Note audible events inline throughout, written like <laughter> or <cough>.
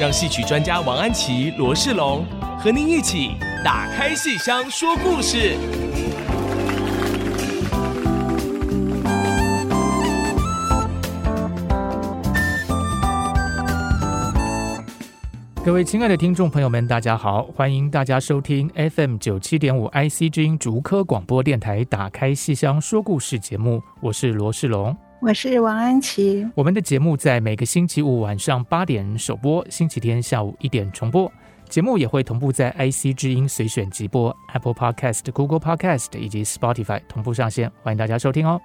让戏曲专家王安琪、罗世龙和您一起打开戏箱说故事。各位亲爱的听众朋友们，大家好，欢迎大家收听 FM 九七点五 IC 之音竹科广播电台《打开戏箱说故事》节目，我是罗世龙。我是王安琪。我们的节目在每个星期五晚上八点首播，星期天下午一点重播。节目也会同步在 IC 之音随选即播、Apple Podcast、Google Podcast 以及 Spotify 同步上线，欢迎大家收听哦。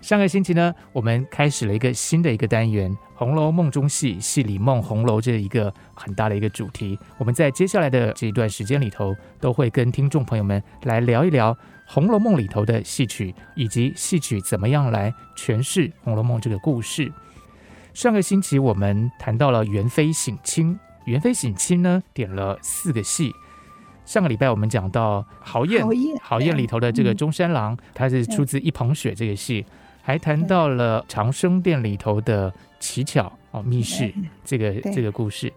上个星期呢，我们开始了一个新的一个单元《红楼梦中戏》，戏里梦红楼这一个很大的一个主题。我们在接下来的这一段时间里头，都会跟听众朋友们来聊一聊。《红楼梦》里头的戏曲，以及戏曲怎么样来诠释《红楼梦》这个故事。上个星期我们谈到了元妃省亲，元妃省亲呢点了四个戏。上个礼拜我们讲到豪宴，豪宴里头的这个中山狼，它是出自一捧雪这个戏，还谈到了长生殿里头的乞巧哦密室这个这个故事。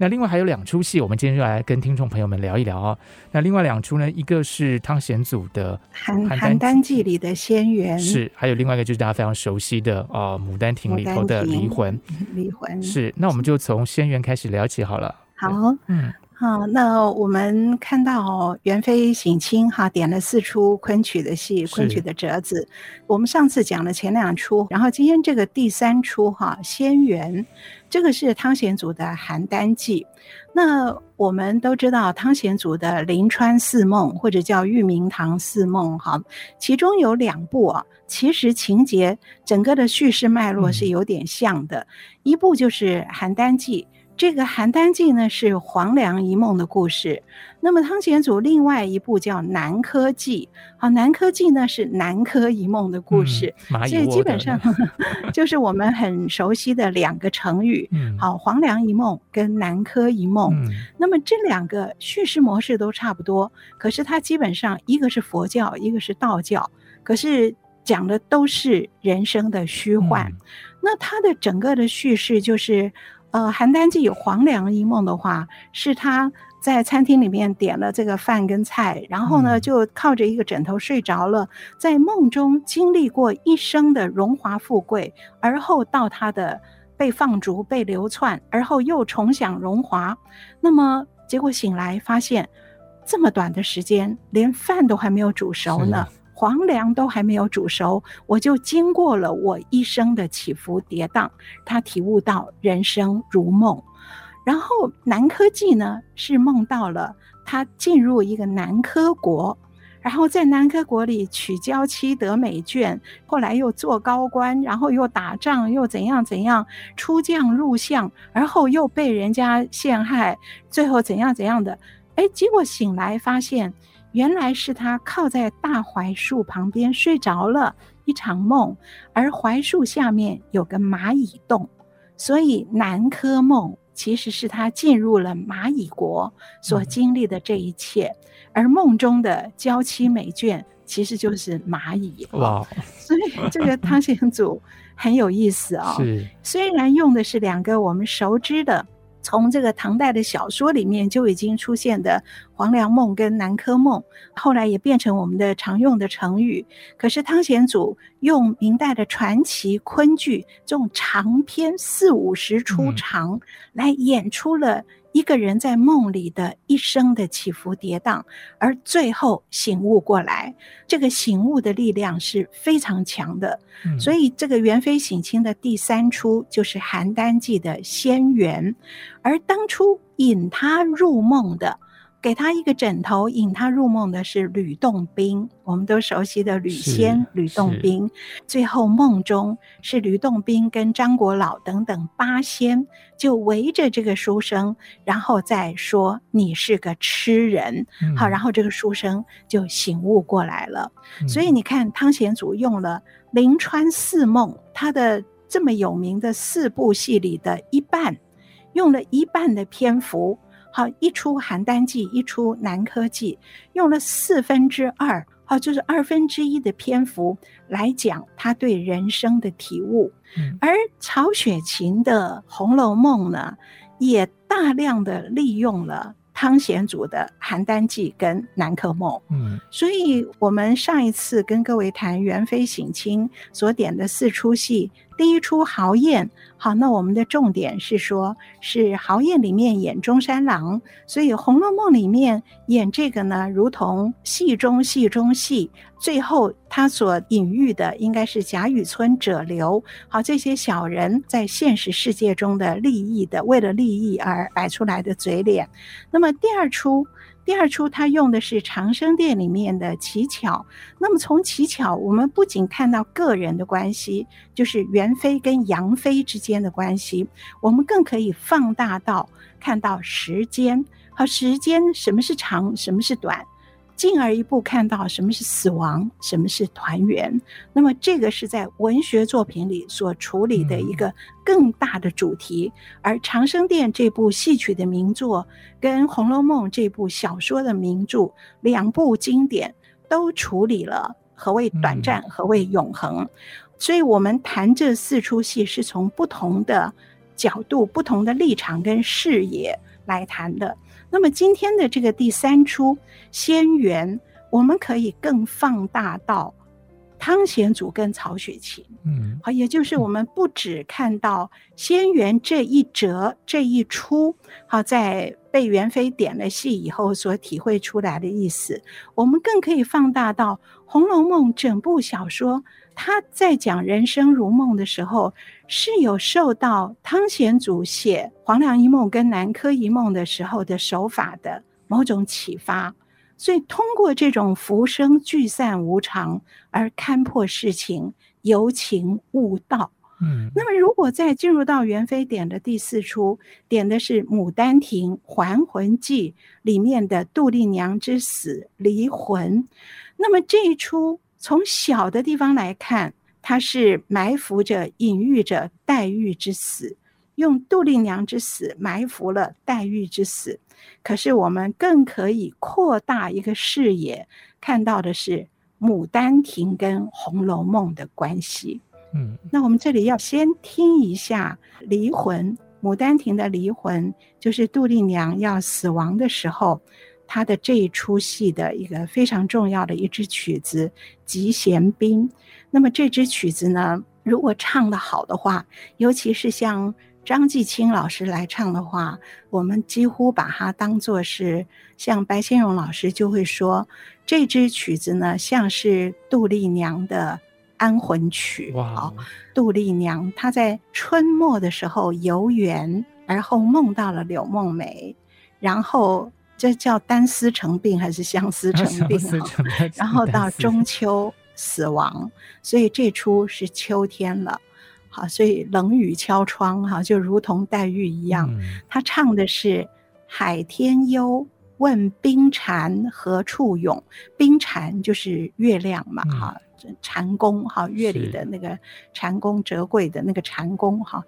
那另外还有两出戏，我们今天就来跟听众朋友们聊一聊啊、哦。那另外两出呢，一个是汤显祖的《邯邯郸记》里的仙缘，是；还有另外一个就是大家非常熟悉的啊，呃《牡丹亭》里头的离魂，离魂是。那我们就从仙缘开始聊起好了。好，嗯。好，那我们看到元妃省亲哈，点了四出昆曲的戏，昆曲的折子。我们上次讲了前两出，然后今天这个第三出哈，仙缘，这个是汤显祖的《邯郸记》。那我们都知道汤显祖的《临川四梦》或者叫《玉茗堂四梦》哈，其中有两部啊，其实情节整个的叙事脉络是有点像的，嗯、一部就是《邯郸记》。这个《邯郸记》呢是黄粱一梦的故事，那么汤显祖另外一部叫《南柯记》，好，《南柯记》呢是南柯一梦的故事，嗯、所以基本上 <laughs> 就是我们很熟悉的两个成语，好，黄粱一梦跟南柯一梦。嗯、那么这两个叙事模式都差不多，可是它基本上一个是佛教，一个是道教，可是讲的都是人生的虚幻。嗯、那它的整个的叙事就是。呃，邯郸记有黄粱一梦的话，是他在餐厅里面点了这个饭跟菜，然后呢，就靠着一个枕头睡着了，在梦中经历过一生的荣华富贵，而后到他的被放逐、被流窜，而后又重享荣华，那么结果醒来发现，这么短的时间，连饭都还没有煮熟呢。黄粱都还没有煮熟，我就经过了我一生的起伏跌宕。他体悟到人生如梦，然后南柯记呢是梦到了他进入一个南柯国，然后在南柯国里娶娇妻得美眷，后来又做高官，然后又打仗又怎样怎样，出将入相，而后又被人家陷害，最后怎样怎样的，哎，结果醒来发现。原来是他靠在大槐树旁边睡着了一场梦，而槐树下面有个蚂蚁洞，所以南柯梦其实是他进入了蚂蚁国所经历的这一切，嗯、而梦中的娇妻美眷其实就是蚂蚁。哇！所以这个汤显祖很有意思啊、哦。<laughs> 是，虽然用的是两个我们熟知的。从这个唐代的小说里面就已经出现的黄粱梦跟南柯梦，后来也变成我们的常用的成语。可是汤显祖用明代的传奇昆剧这种长篇四五十出长来演出了。一个人在梦里的一生的起伏跌宕，而最后醒悟过来，这个醒悟的力量是非常强的。嗯、所以，这个元妃省亲的第三出就是《邯郸记》的仙缘，而当初引他入梦的给他一个枕头，引他入梦的是吕洞宾，我们都熟悉的吕仙、吕洞宾。最后梦中是吕洞宾跟张果老等等八仙，就围着这个书生，然后再说你是个痴人。嗯、好，然后这个书生就醒悟过来了。嗯、所以你看，汤显祖用了《临川四梦》，他的这么有名的四部戏里的一半，用了一半的篇幅。好，一出邯郸记，一出南柯记，用了四分之二，好，就是二分之一的篇幅来讲他对人生的体悟。嗯、而曹雪芹的《红楼梦》呢，也大量的利用了汤显祖的《邯郸记》跟《南柯梦》。嗯，所以我们上一次跟各位谈元妃省亲所点的四出戏。第一出豪宴，好，那我们的重点是说，是豪宴里面演中山狼，所以《红楼梦》里面演这个呢，如同戏中戏中戏，最后他所隐喻的应该是贾雨村者流，好，这些小人在现实世界中的利益的，为了利益而摆出来的嘴脸。那么第二出。第二出，他用的是长生殿里面的乞巧。那么从乞巧，我们不仅看到个人的关系，就是元妃跟杨妃之间的关系，我们更可以放大到看到时间和时间，什么是长，什么是短。进而一步看到什么是死亡，什么是团圆。那么这个是在文学作品里所处理的一个更大的主题。而《长生殿》这部戏曲的名作，跟《红楼梦》这部小说的名著，两部经典都处理了何谓短暂，何谓永恒。所以，我们谈这四出戏是从不同的角度、不同的立场跟视野来谈的。那么今天的这个第三出仙缘，我们可以更放大到汤显祖跟曹雪芹，嗯，好，也就是我们不只看到仙缘这一折这一出，好，在被元妃点了戏以后所体会出来的意思，我们更可以放大到《红楼梦》整部小说。他在讲人生如梦的时候，是有受到汤显祖写《黄粱一梦》跟《南柯一梦》的时候的手法的某种启发，所以通过这种浮生聚散无常而看破世情，由情悟道。嗯，那么如果再进入到元妃点的第四出，点的是《牡丹亭还魂记》里面的杜丽娘之死离魂，那么这一出。从小的地方来看，它是埋伏着、隐喻着黛玉之死，用杜丽娘之死埋伏了黛玉之死。可是我们更可以扩大一个视野，看到的是《牡丹亭》跟《红楼梦》的关系。嗯，那我们这里要先听一下离魂，《牡丹亭》的离魂，就是杜丽娘要死亡的时候。他的这一出戏的一个非常重要的一支曲子《集贤宾》，那么这支曲子呢，如果唱得好的话，尤其是像张继青老师来唱的话，我们几乎把它当作是像白先勇老师就会说，这支曲子呢像是杜丽娘的安魂曲。哇！杜丽娘她在春末的时候游园，而后梦到了柳梦梅，然后。这叫单思成病还是相 <laughs> 思成病？<laughs> 然后 <laughs> 到中秋死亡，所以这出是秋天了。好，所以冷雨敲窗，哈，就如同黛玉一样。他唱的是“海天幽，问冰蟾何处涌”。冰蟾就是月亮嘛，哈，蟾宫，哈，月里的那个蟾宫，折桂的那个蟾宫，哈。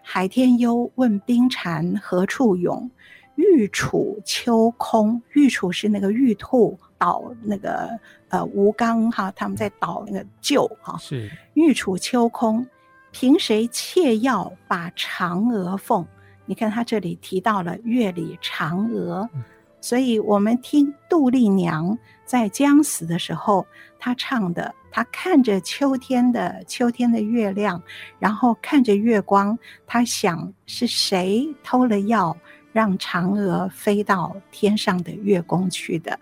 海天幽，问冰蟾何处涌。玉杵秋空，玉杵是那个玉兔捣那个呃吴刚哈，他们在捣那个臼哈。是玉杵秋空，凭谁窃药把嫦娥奉？你看他这里提到了月里嫦娥，嗯、所以我们听杜丽娘在将死的时候，她唱的，她看着秋天的秋天的月亮，然后看着月光，她想是谁偷了药。让嫦娥飞到天上的月宫去的。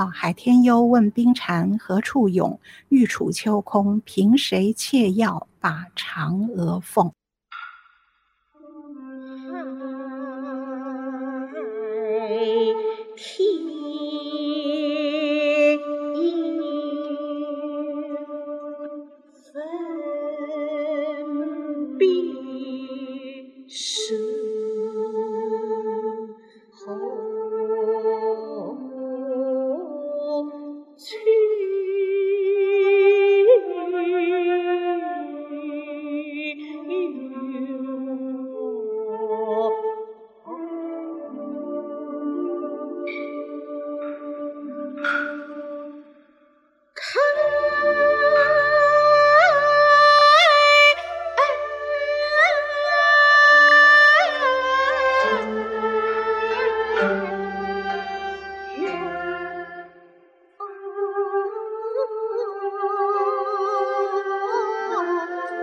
好，海天幽，问冰蟾何处涌？玉杵秋空，凭谁窃药把嫦娥奉？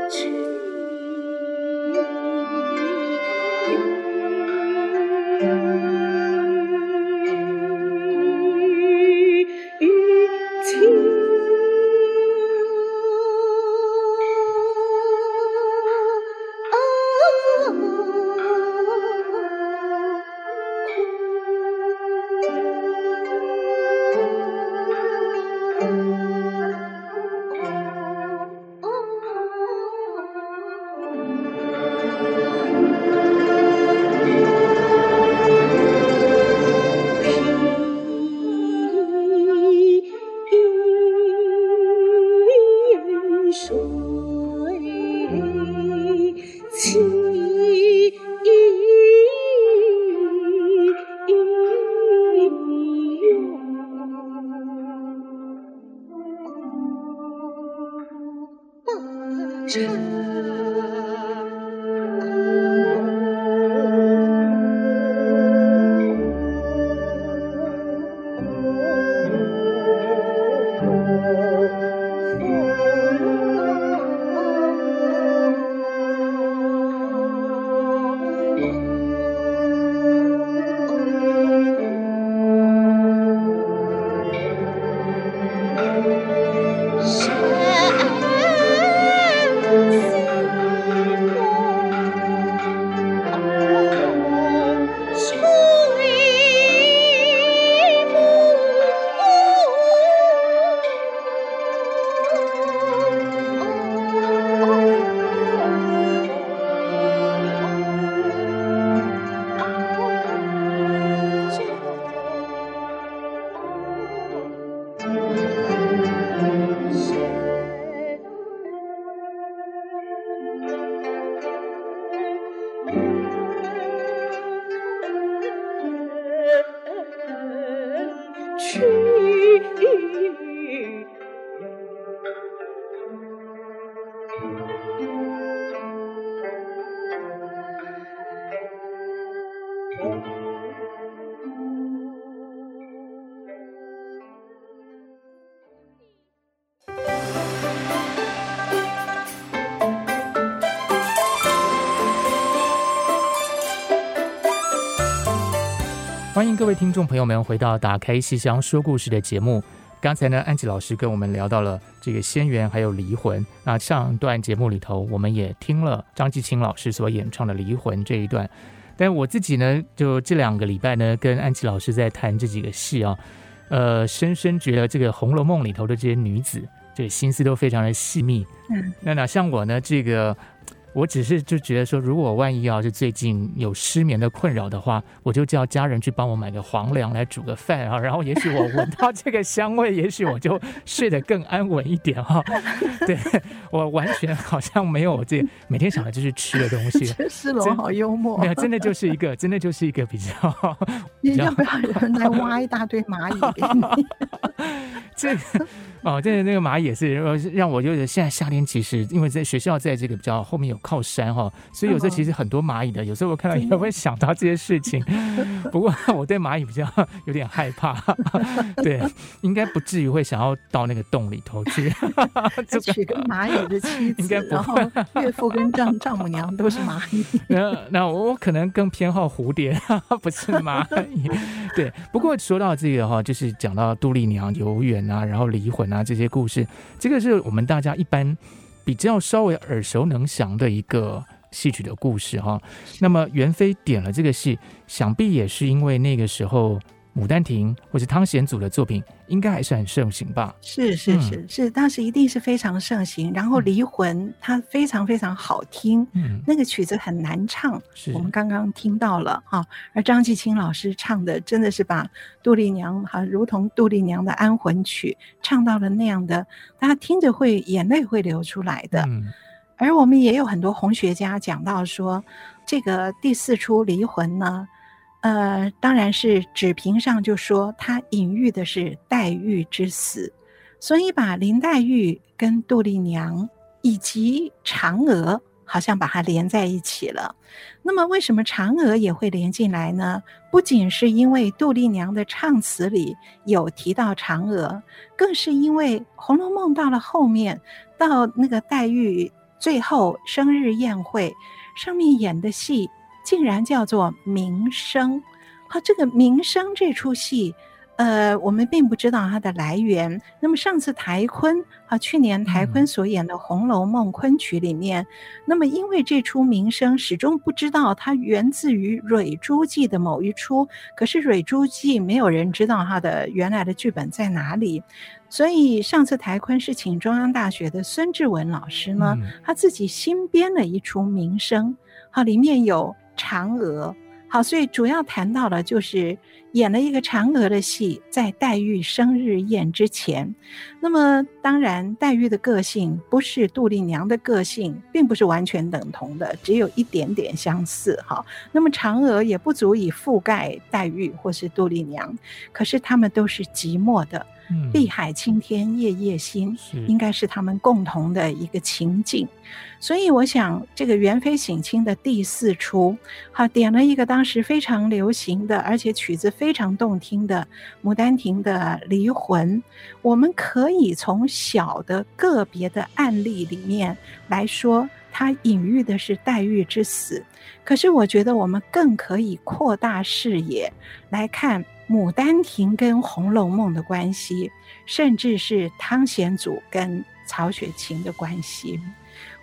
欢各位听众朋友们回到《打开戏箱说故事》的节目。刚才呢，安琪老师跟我们聊到了这个仙缘还有离魂。那上段节目里头，我们也听了张继青老师所演唱的离魂这一段。但我自己呢，就这两个礼拜呢，跟安琪老师在谈这几个戏啊，呃，深深觉得这个《红楼梦》里头的这些女子，这个心思都非常的细密。嗯，那哪像我呢，这个。我只是就觉得说，如果万一要是最近有失眠的困扰的话，我就叫家人去帮我买个黄粱来煮个饭啊，然后也许我闻到这个香味，也许我就睡得更安稳一点哈。对，我完全好像没有这每天想的就是吃的东西。<laughs> 诗龙好幽默，没有，真的 <laughs> 就是一个，真的就是一个比较。你要不要人来挖一大堆蚂蚁给你？<laughs> 这个。哦，这那个蚂蚁也是让我就是现在夏天，其实因为在学校在这个比较后面有靠山哈，所以有时候其实很多蚂蚁的，有时候我看到也会想到这些事情。<laughs> 不过我对蚂蚁比较有点害怕，<laughs> 对，应该不至于会想要到那个洞里头去。<laughs> 娶个蚂蚁的妻子，应该不会。然后岳父跟丈丈母娘都是蚂蚁。那那我可能更偏好蝴蝶，不是蚂蚁。对，不过说到这个哈，就是讲到杜丽娘游园啊，然后离婚。啊，这些故事，这个是我们大家一般比较稍微耳熟能详的一个戏曲的故事哈。那么袁飞点了这个戏，想必也是因为那个时候《牡丹亭》或者汤显祖的作品，应该还是很盛行吧？是是是、嗯、是，当时一定是非常盛行。然后《离魂》它非常非常好听，嗯，那个曲子很难唱，是我们刚刚听到了哈。而张继清老师唱的真的是把杜丽娘哈，如同杜丽娘的安魂曲唱到了那样的，大家听着会眼泪会流出来的。嗯，而我们也有很多红学家讲到说，这个第四出《离魂》呢。呃，当然是纸屏上就说他隐喻的是黛玉之死，所以把林黛玉跟杜丽娘以及嫦娥好像把它连在一起了。那么为什么嫦娥也会连进来呢？不仅是因为杜丽娘的唱词里有提到嫦娥，更是因为《红楼梦》到了后面，到那个黛玉最后生日宴会上面演的戏。竟然叫做名声，好，这个名声这出戏，呃，我们并不知道它的来源。那么上次台坤啊，去年台坤所演的《红楼梦》昆曲里面，嗯、那么因为这出名声始终不知道它源自于《蕊珠记》的某一出，可是《蕊珠记》没有人知道它的原来的剧本在哪里，所以上次台坤是请中央大学的孙志文老师呢，嗯、他自己新编了一出名声，好，里面有。嫦娥，好，所以主要谈到的就是演了一个嫦娥的戏，在黛玉生日宴之前。那么，当然，黛玉的个性不是杜丽娘的个性，并不是完全等同的，只有一点点相似。哈，那么嫦娥也不足以覆盖黛玉或是杜丽娘，可是他们都是寂寞的。碧海青天夜夜心，应该是他们共同的一个情境。所以我想，这个元妃省亲的第四出，好，点了一个当时非常流行的，而且曲子非常动听的《牡丹亭》的离魂。我们可以从小的个别的案例里面来说，它隐喻的是黛玉之死。可是我觉得我们更可以扩大视野来看。《牡丹亭》跟《红楼梦》的关系，甚至是汤显祖跟曹雪芹的关系。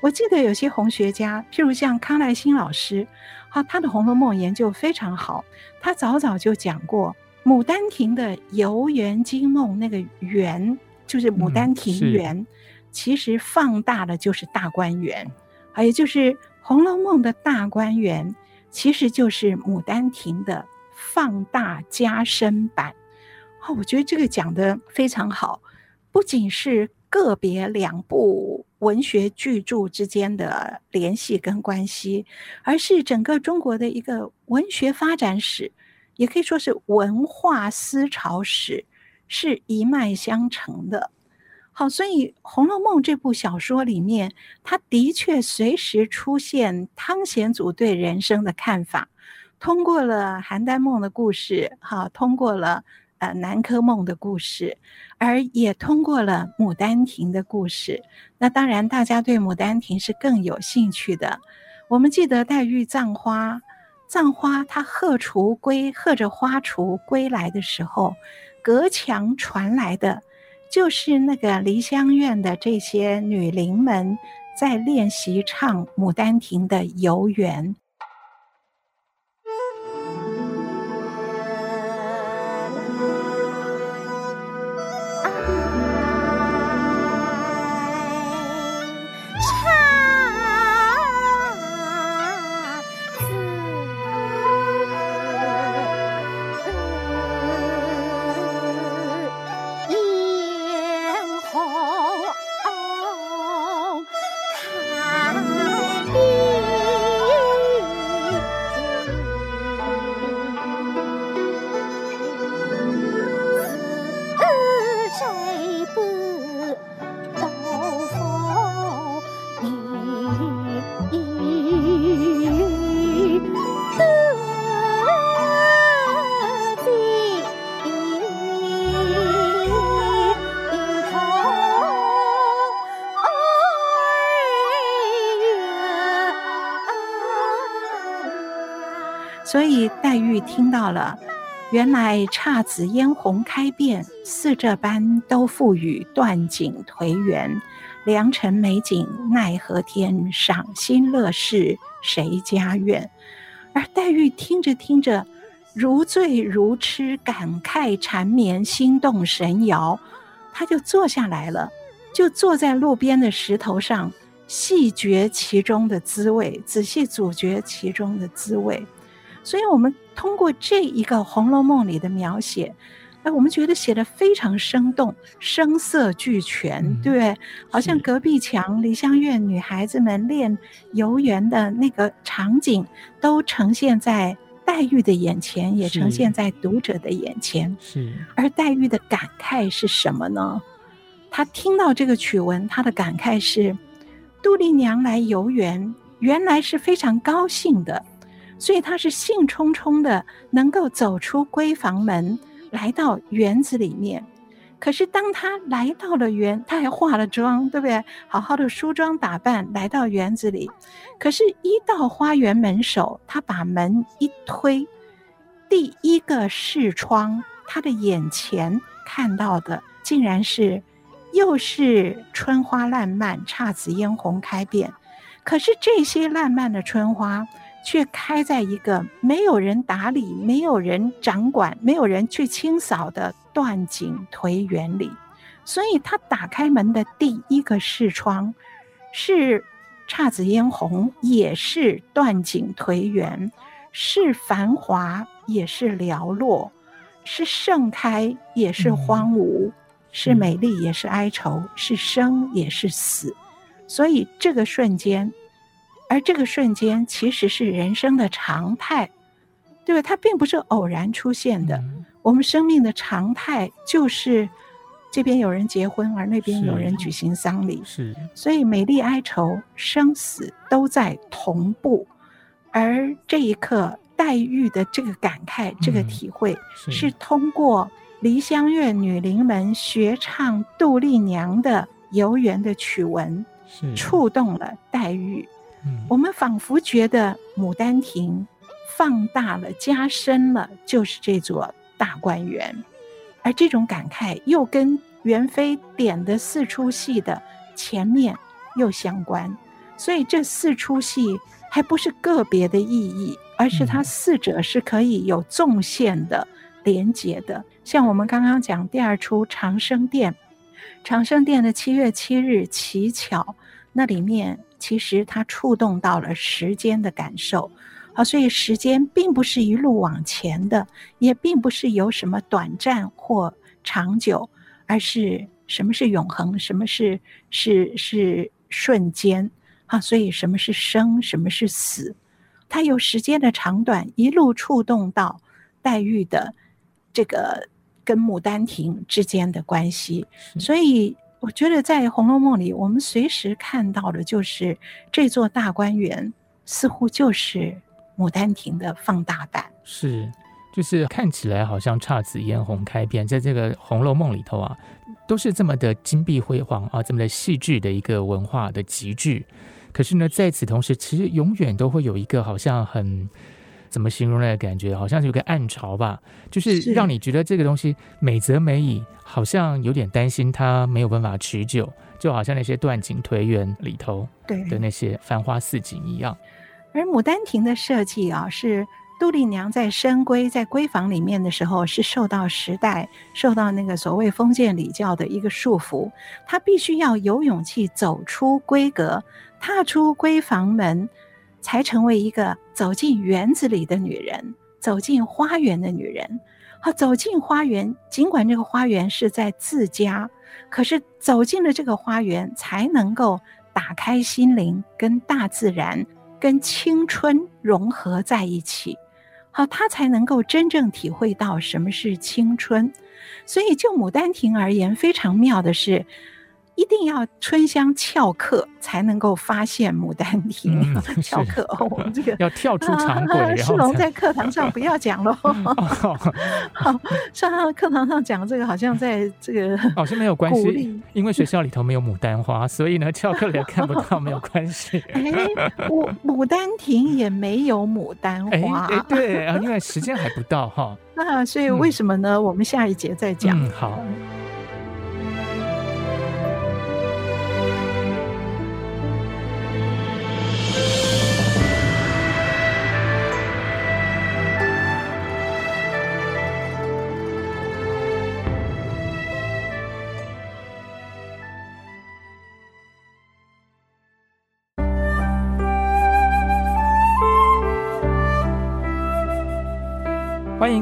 我记得有些红学家，譬如像康乃馨老师，好，他的《红楼梦》研究非常好。他早早就讲过，《牡丹亭》的游园惊梦那个“园”，就是《牡丹亭园》，嗯，其实放大的就是大观园，还有就是《红楼梦》的大观园，其实就是《牡丹亭》的。放大加深版，哦，我觉得这个讲得非常好。不仅是个别两部文学巨著之间的联系跟关系，而是整个中国的一个文学发展史，也可以说是文化思潮史，是一脉相承的。好，所以《红楼梦》这部小说里面，它的确随时出现汤显祖对人生的看法。通过了邯郸梦的故事，哈，通过了呃南柯梦的故事，而也通过了牡丹亭的故事。那当然，大家对牡丹亭是更有兴趣的。我们记得黛玉葬花，葬花她贺雏归，贺着花雏归来的时候，隔墙传来的就是那个梨香院的这些女伶们在练习唱牡丹亭的游园。原来姹紫嫣红开遍，似这般都付与断井颓垣。良辰美景奈何天，赏心乐事谁家院？而黛玉听着听着，如醉如痴，感慨缠绵，心动神摇。她就坐下来了，就坐在路边的石头上，细嚼其中的滋味，仔细咀嚼其中的滋味。所以，我们通过这一个《红楼梦》里的描写。哎，我们觉得写的非常生动，声色俱全，嗯、对不对？好像隔壁墙梨香院女孩子们练游园的那个场景，都呈现在黛玉的眼前，也呈现在读者的眼前。是。而黛玉的感慨是什么呢？她听到这个曲文，她的感慨是：杜丽娘来游园，原来是非常高兴的，所以他是兴冲冲的，能够走出闺房门。来到园子里面，可是当他来到了园，他还化了妆，对不对？好好的梳妆打扮，来到园子里。可是，一到花园门首，他把门一推，第一个视窗，他的眼前看到的，竟然是又是春花烂漫，姹紫嫣红开遍。可是这些烂漫的春花。却开在一个没有人打理、没有人掌管、没有人去清扫的断井颓垣里，所以他打开门的第一个视窗，是姹紫嫣红，也是断井颓垣，是繁华，也是寥落，是盛开，也是荒芜，嗯、是美丽，也是哀愁，是生，也是死，所以这个瞬间。而这个瞬间其实是人生的常态，对吧？它并不是偶然出现的。嗯、我们生命的常态就是这边有人结婚，而那边有人举行丧礼。是，所以美丽哀愁、生死都在同步。而这一刻，黛玉的这个感慨、这个体会，是通过梨香院女伶们学唱杜丽娘的游园的曲文，触动了黛玉。我们仿佛觉得《牡丹亭》放大了、加深了，就是这座大观园，而这种感慨又跟元妃点的四出戏的前面又相关，所以这四出戏还不是个别的意义，而是它四者是可以有纵线的连接的。像我们刚刚讲第二出《长生殿》，《长生殿》的七月七日乞巧，那里面。其实它触动到了时间的感受，啊，所以时间并不是一路往前的，也并不是有什么短暂或长久，而是什么是永恒，什么是是是瞬间，啊，所以什么是生，什么是死，它由时间的长短一路触动到黛玉的这个跟牡丹亭之间的关系，所以。我觉得在《红楼梦》里，我们随时看到的就是这座大观园，似乎就是牡丹亭的放大版。是，就是看起来好像姹紫嫣红开遍，在这个《红楼梦》里头啊，都是这么的金碧辉煌啊，这么的细致的一个文化的集聚。可是呢，在此同时，其实永远都会有一个好像很。怎么形容那个感觉？好像有个暗潮吧，就是让你觉得这个东西美则美矣，好像有点担心它没有办法持久，就好像那些断井颓垣里头的那些繁花似锦一样。而牡丹亭的设计啊，是杜丽娘在深闺在闺房里面的时候，是受到时代、受到那个所谓封建礼教的一个束缚，她必须要有勇气走出闺阁，踏出闺房门。才成为一个走进园子里的女人，走进花园的女人。好，走进花园，尽管这个花园是在自家，可是走进了这个花园，才能够打开心灵，跟大自然、跟青春融合在一起。好，她才能够真正体会到什么是青春。所以，就《牡丹亭》而言，非常妙的是。一定要春香翘课才能够发现牡丹亭。翘、嗯、<laughs> 课哦，我们 <laughs> 这个要跳出常轨。<laughs> 世龙在课堂上不要讲喽。好，上他课堂上讲这个，好像在这个好像没有关系，因为学校里头没有牡丹花，所以呢，翘课也看不到，没有关系。哎，牡牡丹亭也没有牡丹花。哎，对啊，因为时间还不到哈。那所以为什么呢？嗯、我们下一节再讲。嗯，好。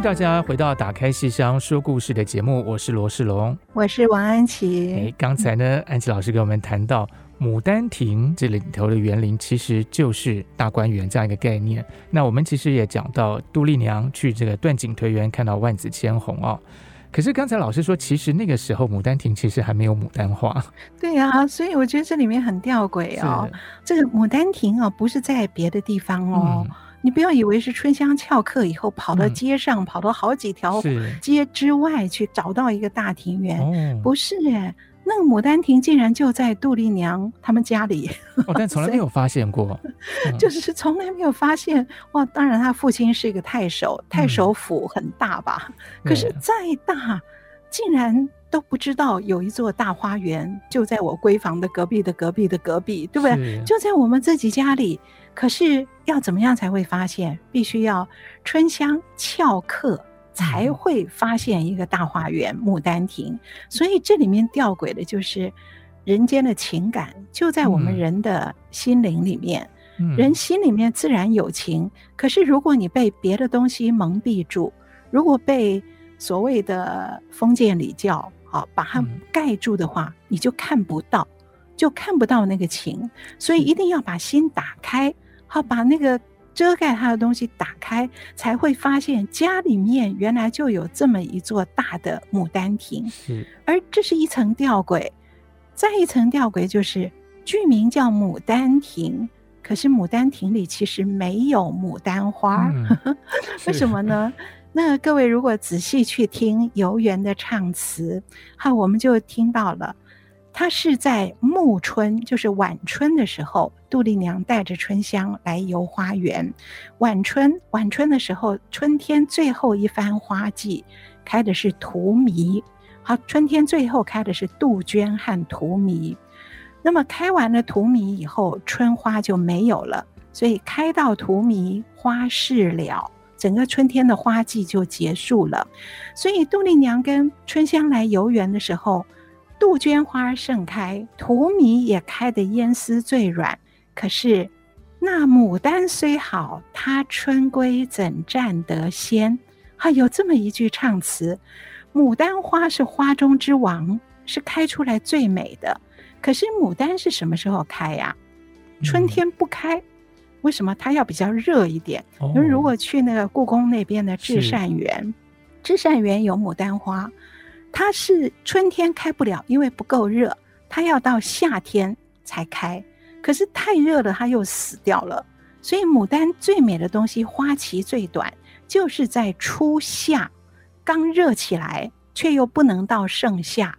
大家回到《打开戏箱说故事》的节目，我是罗世龙，我是王安琪。哎，刚才呢，安琪老师给我们谈到《牡丹亭》这里头的园林，其实就是大观园这样一个概念。那我们其实也讲到杜丽娘去这个断井颓园看到万紫千红哦。可是刚才老师说，其实那个时候牡丹亭其实还没有牡丹花。对啊，所以我觉得这里面很吊诡哦。这个牡丹亭哦，不是在别的地方哦。嗯你不要以为是春香翘课以后跑到街上，嗯、跑到好几条街之外去找到一个大庭院，哦、不是哎，那个牡丹亭竟然就在杜丽娘他们家里，哦、但从来没有发现过，<laughs> 嗯、就是从来没有发现。哇，当然他父亲是一个太守，太守府很大吧？嗯、可是再大，竟然都不知道有一座大花园就在我闺房的隔壁的隔壁的隔壁，对不对？就在我们自己家里。可是要怎么样才会发现？必须要春香翘课才会发现一个大花园牡丹亭。所以这里面吊诡的就是人间的情感就在我们人的心灵里面，人心里面自然有情。可是如果你被别的东西蒙蔽住，如果被所谓的封建礼教啊把它盖住的话，你就看不到，就看不到那个情。所以一定要把心打开。好，把那个遮盖它的东西打开，才会发现家里面原来就有这么一座大的牡丹亭。是，而这是一层吊诡，再一层吊诡就是剧名叫《牡丹亭》，可是牡丹亭里其实没有牡丹花。嗯、<laughs> 为什么呢？那各位如果仔细去听游园的唱词，好，我们就听到了。他是在暮春，就是晚春的时候，杜丽娘带着春香来游花园。晚春，晚春的时候，春天最后一番花季，开的是荼蘼。好，春天最后开的是杜鹃和荼蘼。那么开完了荼蘼以后，春花就没有了，所以开到荼蘼花事了，整个春天的花季就结束了。所以杜丽娘跟春香来游园的时候。杜鹃花盛开，荼蘼也开得烟丝最软。可是那牡丹虽好，它春归怎占得先？啊，有这么一句唱词：牡丹花是花中之王，是开出来最美的。可是牡丹是什么时候开呀？春天不开，为什么？它要比较热一点。因为如果去那个故宫那边的至善园，至善园有牡丹花。它是春天开不了，因为不够热，它要到夏天才开。可是太热了，它又死掉了。所以牡丹最美的东西，花期最短，就是在初夏，刚热起来，却又不能到盛夏、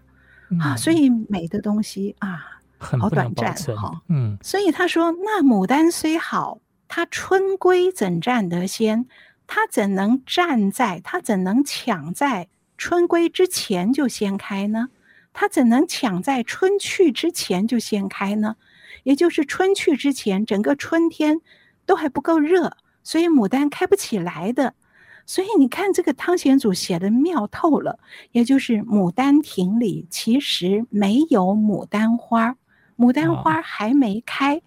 嗯、啊。所以美的东西啊，好短暂哈。嗯，所以他说：“那牡丹虽好，它春归怎占得先？它怎能站在？它怎能抢在？”春归之前就先开呢？它怎能抢在春去之前就先开呢？也就是春去之前，整个春天都还不够热，所以牡丹开不起来的。所以你看这个汤显祖写的妙透了，也就是牡丹亭里其实没有牡丹花，牡丹花还没开，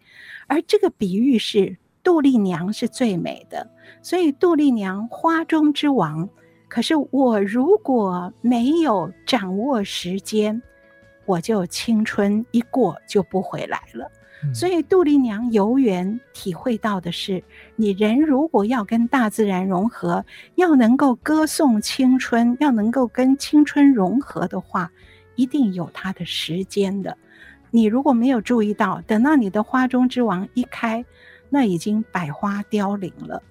而这个比喻是杜丽娘是最美的，所以杜丽娘花中之王。可是我如果没有掌握时间，我就青春一过就不回来了。嗯、所以杜丽娘游园体会到的是，你人如果要跟大自然融合，要能够歌颂青春，要能够跟青春融合的话，一定有它的时间的。你如果没有注意到，等到你的花中之王一开，那已经百花凋零了。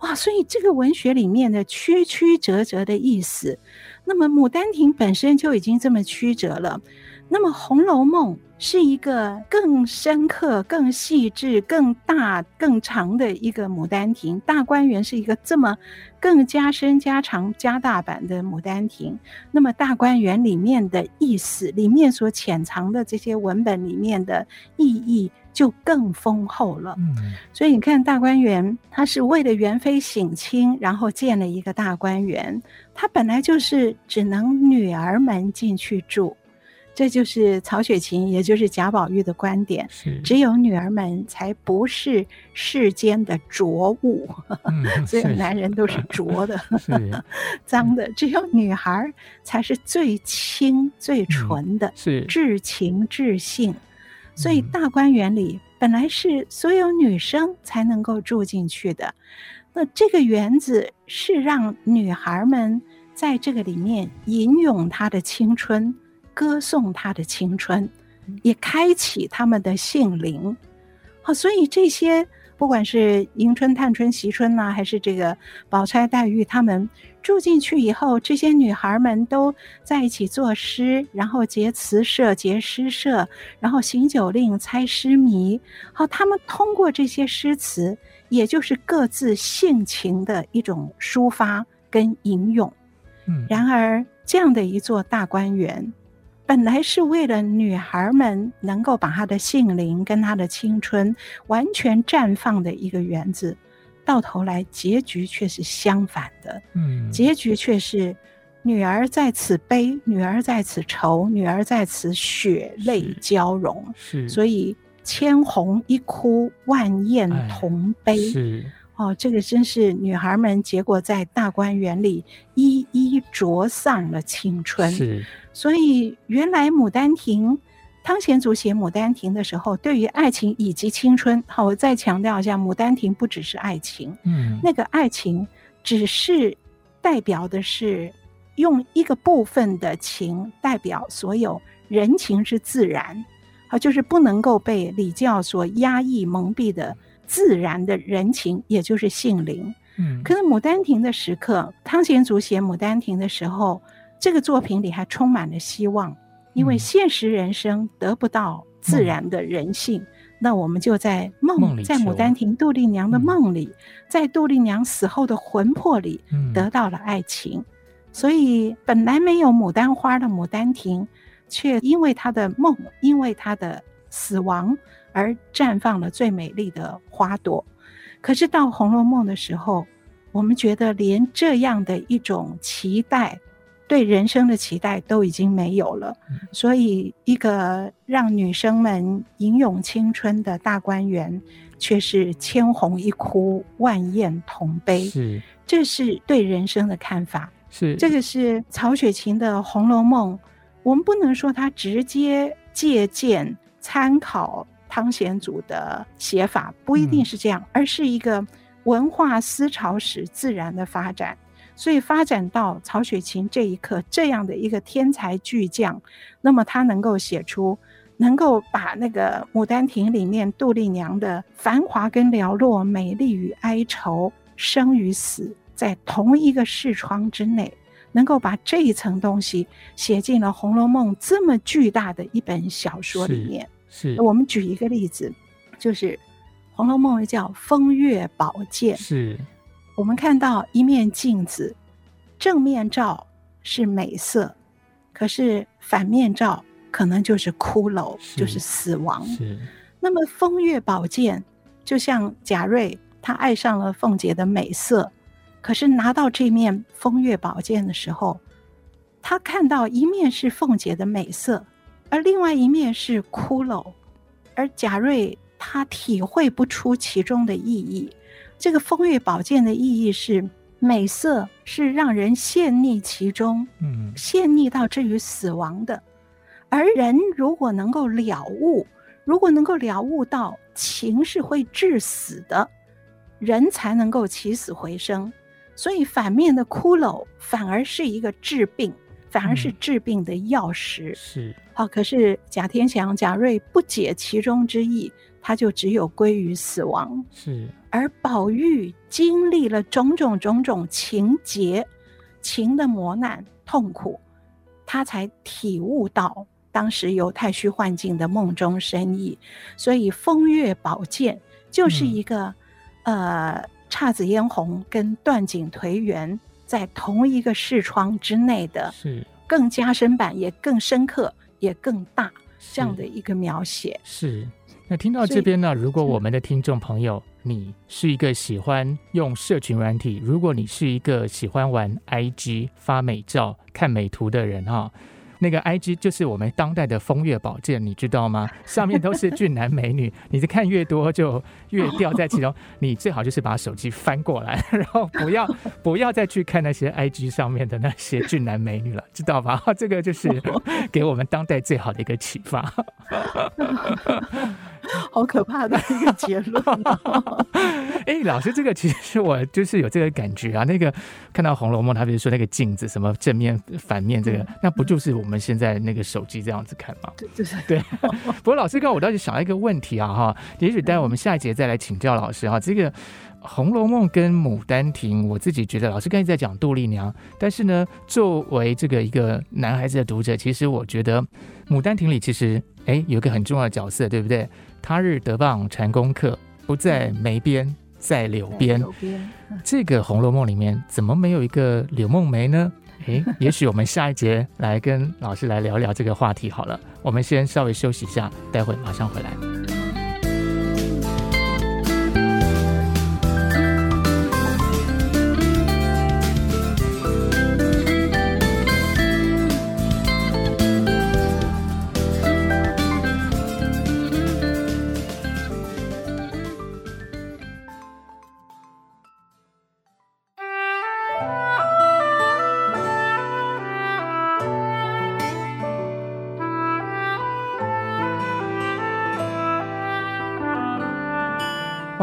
哇，所以这个文学里面的曲曲折折的意思，那么《牡丹亭》本身就已经这么曲折了，那么《红楼梦》是一个更深刻、更细致、更大、更长的一个《牡丹亭》，大观园是一个这么更加深、加长、加大版的《牡丹亭》，那么大观园里面的意思，里面所潜藏的这些文本里面的意义。就更丰厚了，所以你看大观园，它是为了元妃省亲，然后建了一个大观园。它本来就是只能女儿们进去住，这就是曹雪芹，也就是贾宝玉的观点。只有女儿们才不是世间的浊物，嗯、<laughs> 所有男人都是浊的、<laughs> <laughs> 脏的。只有女孩才是最清、最纯的，嗯、是至情至性。所以大观园里本来是所有女生才能够住进去的。那这个园子是让女孩们在这个里面吟咏她的青春。歌颂她的青春，也开启她们的性灵。好，所以这些不管是迎春、探春、惜春呐，还是这个宝钗、黛玉，他们住进去以后，这些女孩们都在一起作诗，然后结词社、结诗社，然后行酒令、猜诗谜。好，他们通过这些诗词，也就是各自性情的一种抒发跟吟咏。嗯，然而这样的一座大观园。本来是为了女孩们能够把她的性灵跟她的青春完全绽放的一个园子，到头来结局却是相反的。嗯，结局却是女儿在此悲，女儿在此愁，女儿在此血泪交融。是，所以千红一哭，万艳同悲。是。哦，这个真是女孩们，结果在大观园里一一灼丧了青春。是，所以原来《牡丹亭》，汤显祖写《牡丹亭》的时候，对于爱情以及青春，好，我再强调一下，《牡丹亭》不只是爱情，嗯，那个爱情只是代表的是用一个部分的情代表所有人情之自然，好，就是不能够被礼教所压抑蒙蔽的。自然的人情，也就是性灵。嗯，可是《牡丹亭》的时刻，汤显祖写《牡丹亭》的时候，这个作品里还充满了希望，因为现实人生得不到自然的人性，嗯、那我们就在梦，在牡丹亭杜丽娘的梦里，嗯、在杜丽娘死后的魂魄里得到了爱情。嗯、所以本来没有牡丹花的牡丹亭，却因为她的梦，因为她的死亡。而绽放了最美丽的花朵，可是到《红楼梦》的时候，我们觉得连这样的一种期待，对人生的期待都已经没有了。所以，一个让女生们吟咏青春的大观园，却是千红一哭，万艳同悲。是，这是对人生的看法。是，这个是曹雪芹的《红楼梦》，我们不能说他直接借鉴参考。汤显祖的写法不一定是这样，而是一个文化思潮史自然的发展。所以发展到曹雪芹这一刻，这样的一个天才巨匠，那么他能够写出，能够把那个《牡丹亭》里面杜丽娘的繁华跟寥落、美丽与哀愁、生与死，在同一个视窗之内，能够把这一层东西写进了《红楼梦》这么巨大的一本小说里面。是我们举一个例子，就是《红楼梦》叫风月宝鉴。是，我们看到一面镜子，正面照是美色，可是反面照可能就是骷髅，是就是死亡。是，那么风月宝剑就像贾瑞，他爱上了凤姐的美色，可是拿到这面风月宝剑的时候，他看到一面是凤姐的美色。而另外一面是骷髅，而贾瑞他体会不出其中的意义。这个风月宝鉴的意义是美色是让人陷溺其中，嗯，陷溺到至于死亡的。而人如果能够了悟，如果能够了悟到情是会致死的，人才能够起死回生。所以反面的骷髅反而是一个治病。反而是治病的药石。嗯、是好，可是贾天祥、贾瑞不解其中之意，他就只有归于死亡。是，而宝玉经历了种种种种情劫、情的磨难、痛苦，他才体悟到当时由太虚幻境的梦中深意。所以风月宝鉴就是一个、嗯、呃姹紫嫣红跟断井颓垣。在同一个视窗之内的，是更加深版，也更深刻，也更大这样的一个描写。是，那听到这边呢，如果我们的听众朋友，你是一个喜欢用社群软体，如果你是一个喜欢玩 IG 发美照、看美图的人哈，那个 IG 就是我们当代的风月宝鉴，你知道吗？上面都是俊男美女，<laughs> 你看越多就越掉在其中。你最好就是把手机翻过来，<laughs> 然后不要不要再去看那些 IG 上面的那些俊男美女了，知道吧？<laughs> 这个就是给我们当代最好的一个启发。好可怕的一个结论啊！哎、欸，老师，这个其实我就是有这个感觉啊。那个看到《红楼梦》，他比如说那个镜子，什么正面、反面，这个、嗯、那不就是我们现在那个手机这样子看吗？对，就是对。<laughs> 不过老师，刚刚我倒是想到一个问题啊，哈，也许待我们下一节再来请教老师哈。这个《红楼梦》跟《牡丹亭》，我自己觉得老师刚才在讲杜丽娘，但是呢，作为这个一个男孩子的读者，其实我觉得《牡丹亭》里其实哎有一个很重要的角色，对不对？他日得蚌禅功课，不在眉边，在柳边。柳边，这个《红楼梦》里面怎么没有一个柳梦梅呢？<laughs> 诶，也许我们下一节来跟老师来聊聊这个话题好了。我们先稍微休息一下，待会马上回来。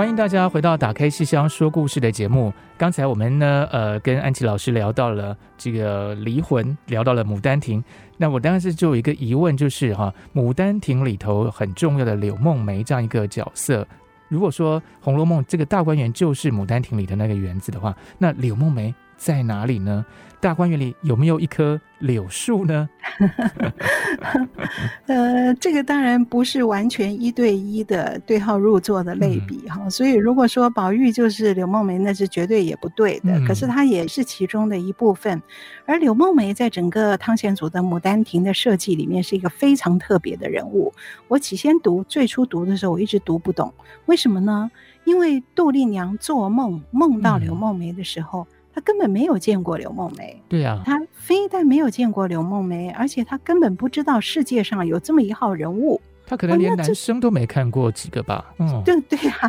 欢迎大家回到《打开戏箱说故事》的节目。刚才我们呢，呃，跟安琪老师聊到了这个离魂，聊到了《牡丹亭》。那我当时就有一个疑问，就是哈，《牡丹亭》里头很重要的柳梦梅这样一个角色，如果说《红楼梦》这个大观园就是《牡丹亭》里的那个园子的话，那柳梦梅在哪里呢？大观园里有没有一棵柳树呢？<laughs> 呃，这个当然不是完全一对一的对号入座的类比哈，嗯、所以如果说宝玉就是柳梦梅，那是绝对也不对的。嗯、可是它也是其中的一部分，而柳梦梅在整个汤显祖的《牡丹亭》的设计里面是一个非常特别的人物。我起先读最初读的时候，我一直读不懂，为什么呢？因为杜丽娘做梦梦到柳梦梅的时候。嗯他根本没有见过刘梦梅，对呀、啊，他非但没有见过刘梦梅，而且他根本不知道世界上有这么一号人物。他可能连男生都没看过几个吧？嗯，对 <laughs> 对啊，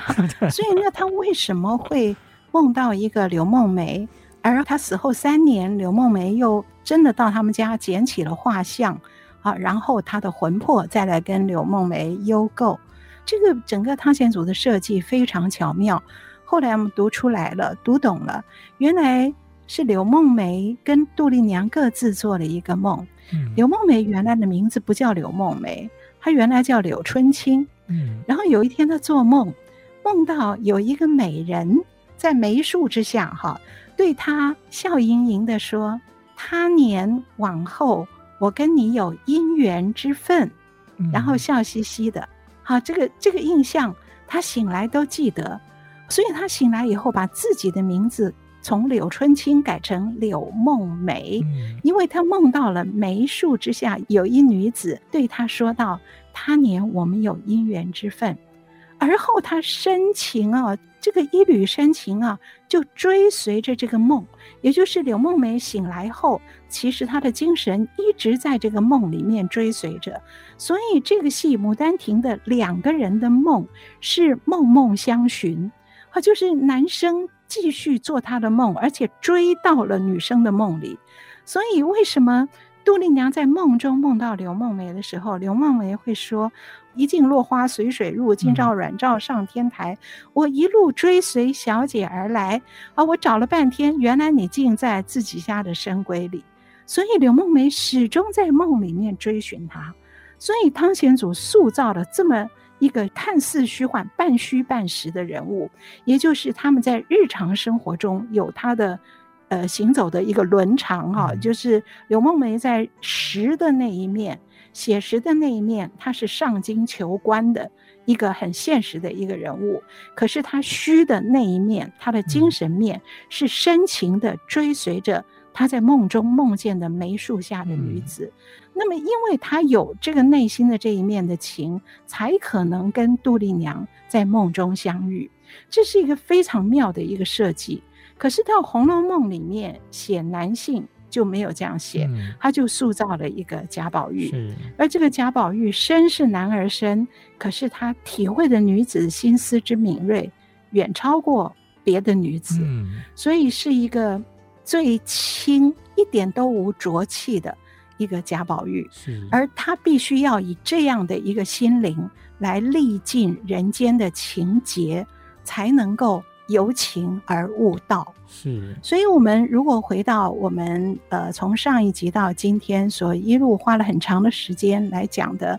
所以那他为什么会梦到一个刘梦梅？而他死后三年，刘梦梅又真的到他们家捡起了画像啊，然后他的魂魄再来跟刘梦梅幽媾。这个整个汤显祖的设计非常巧妙。后来我们读出来了，读懂了，原来是柳梦梅跟杜丽娘各自做了一个梦。嗯、柳梦梅原来的名字不叫柳梦梅，她原来叫柳春青。嗯，然后有一天她做梦，梦到有一个美人在梅树之下，哈，对她笑盈盈的说：“他年往后，我跟你有姻缘之分。”然后笑嘻嘻的，好，这个这个印象，她醒来都记得。所以他醒来以后，把自己的名字从柳春青改成柳梦梅，因为他梦到了梅树之下有一女子对他说道：“他年我们有姻缘之分。”而后他深情啊，这个一缕深情啊，就追随着这个梦，也就是柳梦梅醒来后，其实他的精神一直在这个梦里面追随着。所以这个戏《牡丹亭》的两个人的梦是梦梦相寻。他就是男生继续做他的梦，而且追到了女生的梦里。所以，为什么杜丽娘在梦中梦到刘梦梅的时候，刘梦梅会说：“一径落花随水入，今朝软照上天台。嗯、我一路追随小姐而来，啊，我找了半天，原来你竟在自己家的深闺里。所以，刘梦梅始终在梦里面追寻他。所以，汤显祖塑造了这么。一个看似虚幻、半虚半实的人物，也就是他们在日常生活中有他的呃行走的一个伦常哈、啊，就是柳梦梅在实的那一面、写实的那一面，他是上京求官的一个很现实的一个人物；可是他虚的那一面，他的精神面是深情的追随着他在梦中梦见的梅树下的女子。那么，因为他有这个内心的这一面的情，才可能跟杜丽娘在梦中相遇。这是一个非常妙的一个设计。可是到《红楼梦》里面写男性就没有这样写，嗯、他就塑造了一个贾宝玉。而这个贾宝玉身是男儿身，可是他体会的女子心思之敏锐，远超过别的女子，嗯、所以是一个最轻、一点都无浊气的一个贾宝玉。是而他必须要以这样的一个心灵来历尽人间的情劫，才能够。由情而悟道，是。所以，我们如果回到我们呃，从上一集到今天所一路花了很长的时间来讲的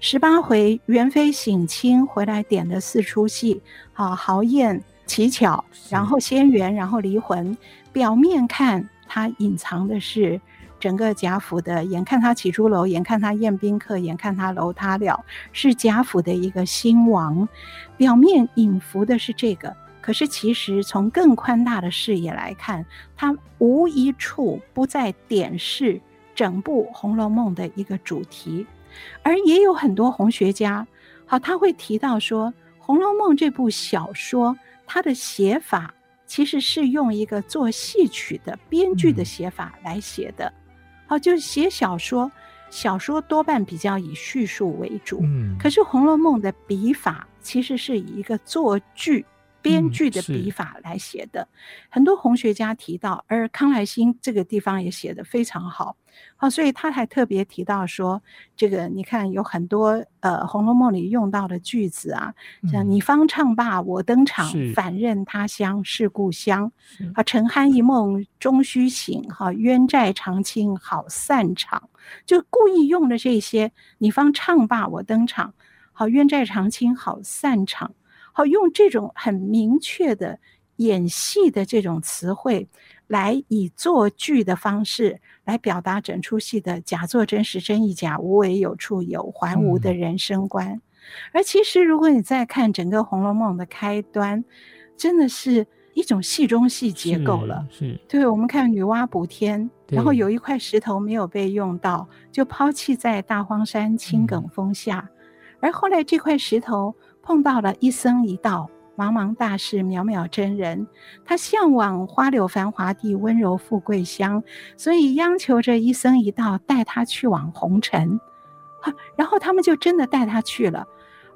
十八回，元妃省亲回来点的四出戏，好豪宴乞巧，然后仙缘，然后离魂。表面看，它隐藏的是整个贾府的，眼看他起朱楼，眼看他宴宾客，眼看他楼塌了，是贾府的一个兴亡。表面隐伏的是这个。可是，其实从更宽大的视野来看，它无一处不在点示整部《红楼梦》的一个主题，而也有很多红学家，好，他会提到说，《红楼梦》这部小说，它的写法其实是用一个做戏曲的编剧的写法来写的，好，就是写小说，小说多半比较以叙述为主，嗯，可是《红楼梦》的笔法其实是以一个作剧。编剧的笔法来写的，嗯、很多红学家提到，而康来馨这个地方也写得非常好，好，所以他还特别提到说，这个你看有很多呃《红楼梦》里用到的句子啊，像你方唱罢我登场，反认他乡是故乡，啊，沉酣一梦终须醒，哈，冤债长青好散场，就故意用的这些，你方唱罢我登场，好，冤债长青好散场。好，用这种很明确的演戏的这种词汇，来以作剧的方式来表达整出戏的假作真实真亦假，无为有处有，还无的人生观。嗯、而其实，如果你再看整个《红楼梦》的开端，真的是一种戏中戏结构了。是，是对，我们看女娲补天，然后有一块石头没有被用到，就抛弃在大荒山青埂峰下，嗯、而后来这块石头。碰到了一僧一道，茫茫大士，渺渺真人。他向往花柳繁华地，温柔富贵乡，所以央求着一僧一道带他去往红尘。然后他们就真的带他去了。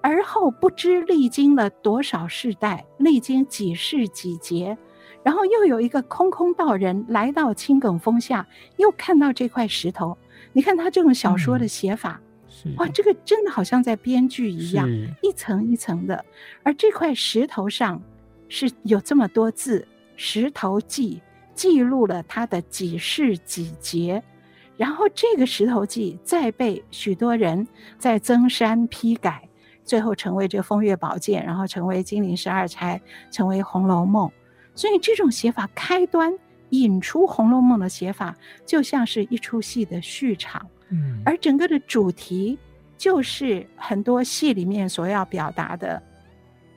而后不知历经了多少世代，历经几世几劫，然后又有一个空空道人来到青埂峰下，又看到这块石头。你看他这种小说的写法。嗯哇，这个真的好像在编剧一样，一层一层的。而这块石头上是有这么多字，《石头记》记录了他的几世几劫。然后这个《石头记》再被许多人在增删批改，最后成为这《风月宝鉴》，然后成为《金陵十二钗》，成为《红楼梦》。所以这种写法，开端引出《红楼梦》的写法，就像是一出戏的序场。嗯，而整个的主题就是很多戏里面所要表达的。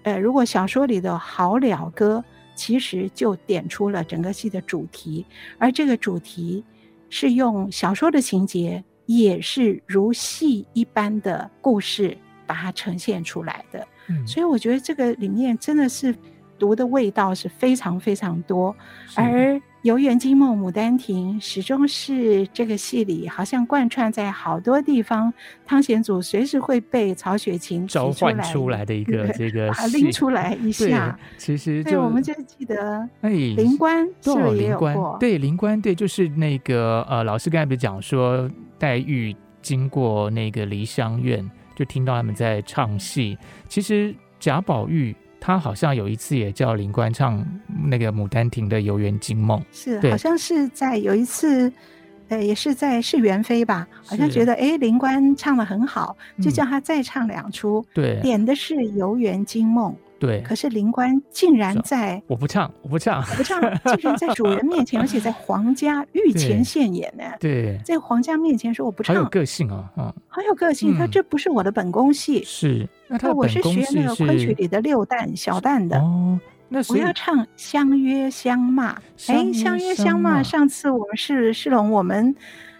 呃，如果小说里的好了歌，其实就点出了整个戏的主题，而这个主题是用小说的情节，也是如戏一般的故事把它呈现出来的。嗯，所以我觉得这个里面真的是读的味道是非常非常多，而。游园惊梦、牡丹亭始终是这个戏里好像贯穿在好多地方。汤显祖随时会被曹雪芹召唤出来的一个 <laughs> 这个把拎出来一下。其实对，我们就记得哎，灵官是不是也有过？对，灵官对，就是那个呃，老师刚才不是讲说，黛玉经过那个梨香院，就听到他们在唱戏。其实贾宝玉。他好像有一次也叫林官唱那个《牡丹亭》的《游园惊梦》，是好像是在有一次，呃，也是在是元妃吧，好像觉得哎，林官唱的很好，就叫他再唱两出，对，点的是《游园惊梦》。对，可是灵官竟然在我不唱，我不唱，我不唱，竟然在主人面前，而且在皇家御前现眼呢。对，在皇家面前说我不唱，好有个性啊，嗯，好有个性。他这不是我的本宫戏，是那他我是学那个昆曲里的六旦小旦的哦。那我要唱相约相骂，哎，相约相骂。上次我们是世龙，我们。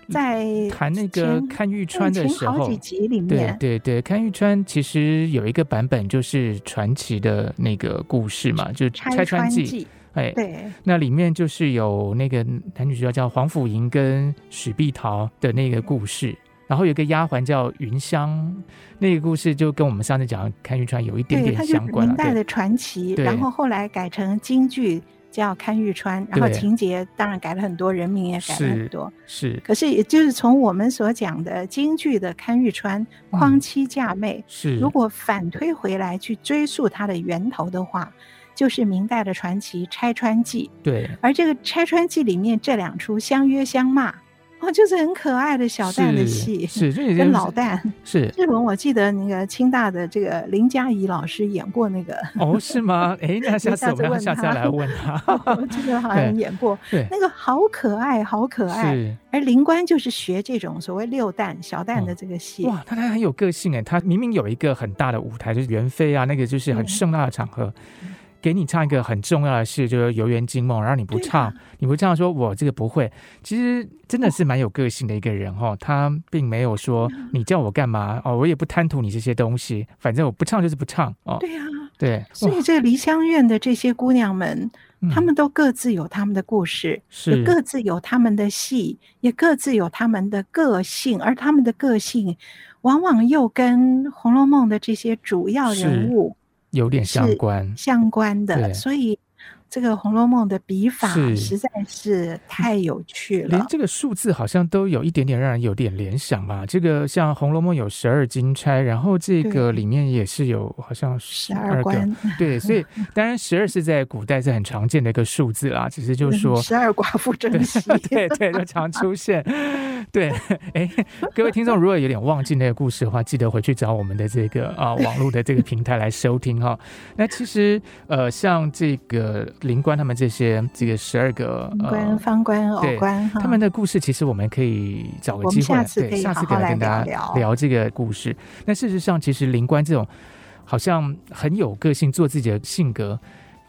在谈那个看玉川的时候，几集里面，对对对，看玉川其实有一个版本就是传奇的那个故事嘛，就《拆穿记》。哎，对，那里面就是有那个男女主角叫黄甫吟跟许碧桃的那个故事，然后有个丫鬟叫云香，那个故事就跟我们上次讲的看玉川有一点点相关，明代的传奇，然后后来改成京剧。叫看玉川，然后情节当然改了很多，人名也改了很多。是，可是也就是从我们所讲的京剧的看玉川匡妻嫁妹，嗯，是，如果反推回来去追溯它的源头的话，就是明代的传奇《拆穿记》。对，而这个《拆穿记》里面这两出相约相骂。哦，就是很可爱的小蛋的戏，是，<laughs> 是跟老蛋是。日文我记得那个清大的这个林佳怡老师演过那个。哦，是吗？哎，那 <laughs> 下次我们下次要来问他。我记得好 <laughs> 像演过，对，那个好可爱，好可爱。是。而灵官就是学这种所谓六蛋小蛋的这个戏。哇，他他很有个性哎，他明明有一个很大的舞台，就是元妃啊，那个就是很盛大的场合。给你唱一个很重要的事，就是《游园惊梦》，然后你不唱，啊、你不唱，说我这个不会。其实真的是蛮有个性的一个人哈、哦，他并没有说你叫我干嘛哦，我也不贪图你这些东西，反正我不唱就是不唱哦。对呀、啊，对。所以这梨香院的这些姑娘们，她们都各自有她们的故事，是也各自有她们的戏，也各自有她们的个性，而她们的个性往往又跟《红楼梦》的这些主要人物。有点相关，相关的，所以。这个《红楼梦》的笔法实在是太有趣了，连这个数字好像都有一点点让人有点联想吧。这个像《红楼梦》有十二金钗，然后这个里面也是有好像十二个，对，所以 <laughs> 当然十二是在古代是很常见的一个数字啦，只是就是说十二寡妇珍惜，对对，就常出现。对，哎，各位听众如果有点忘记那个故事的话，记得回去找我们的这个啊网络的这个平台来收听哈。那其实呃，像这个。灵官他们这些这个十二个官方官偶官，他们的故事，其实我们可以找个机会，下次可以好好来聊聊，对，下次可以跟大家聊这个故事。那事实上，其实灵官这种好像很有个性，做自己的性格，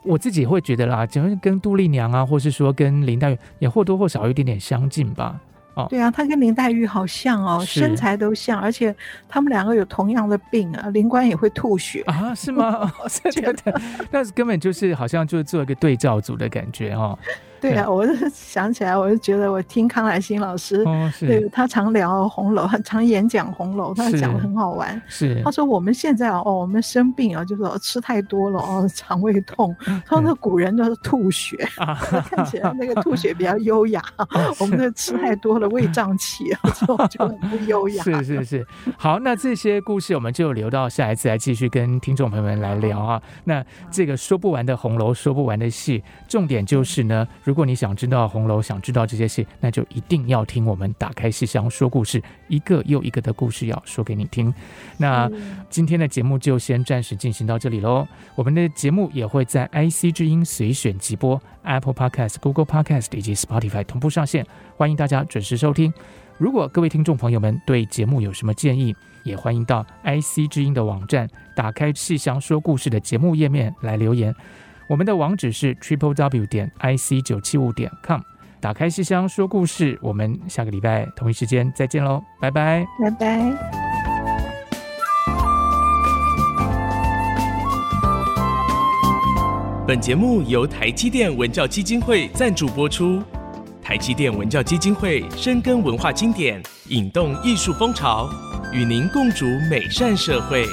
我自己会觉得啦，就是跟杜丽娘啊，或是说跟林黛玉也或多或少有一点点相近吧。哦，对啊，他跟林黛玉好像哦，身材都像，而且他们两个有同样的病啊。灵官也会吐血啊？是吗？对对对，那根本就是好像就是做一个对照组的感觉哦。对啊，<laughs> 我是想起来，我就觉得我听康乃馨老师，哦、对他常聊红楼，很常演讲红楼，他讲的很好玩。是，他说我们现在哦，我们生病啊，就是说吃太多了哦，肠胃痛。他说那古人都是吐血，嗯、<laughs> 看起来那个吐血比较优雅。<laughs> 啊、我们这吃太多了，胃胀气，就就很不优雅。是是是，好，那这些故事我们就留到下一次来继续跟听众朋友们来聊啊。那这个说不完的红楼，说不完的戏，重点就是呢，如如果你想知道红楼，想知道这些戏，那就一定要听我们打开戏箱说故事，一个又一个的故事要说给你听。那今天的节目就先暂时进行到这里喽。我们的节目也会在 IC 之音随选即播、Apple Podcast、Google Podcast 以及 Spotify 同步上线，欢迎大家准时收听。如果各位听众朋友们对节目有什么建议，也欢迎到 IC 之音的网站，打开戏箱说故事的节目页面来留言。我们的网址是 triple w 点 i c 九七五点 com。打开信箱说故事，我们下个礼拜同一时间再见喽，拜拜，拜拜。本节目由台积电文教基金会赞助播出。台积电文教基金会深耕文化经典，引动艺术风潮，与您共筑美善社会。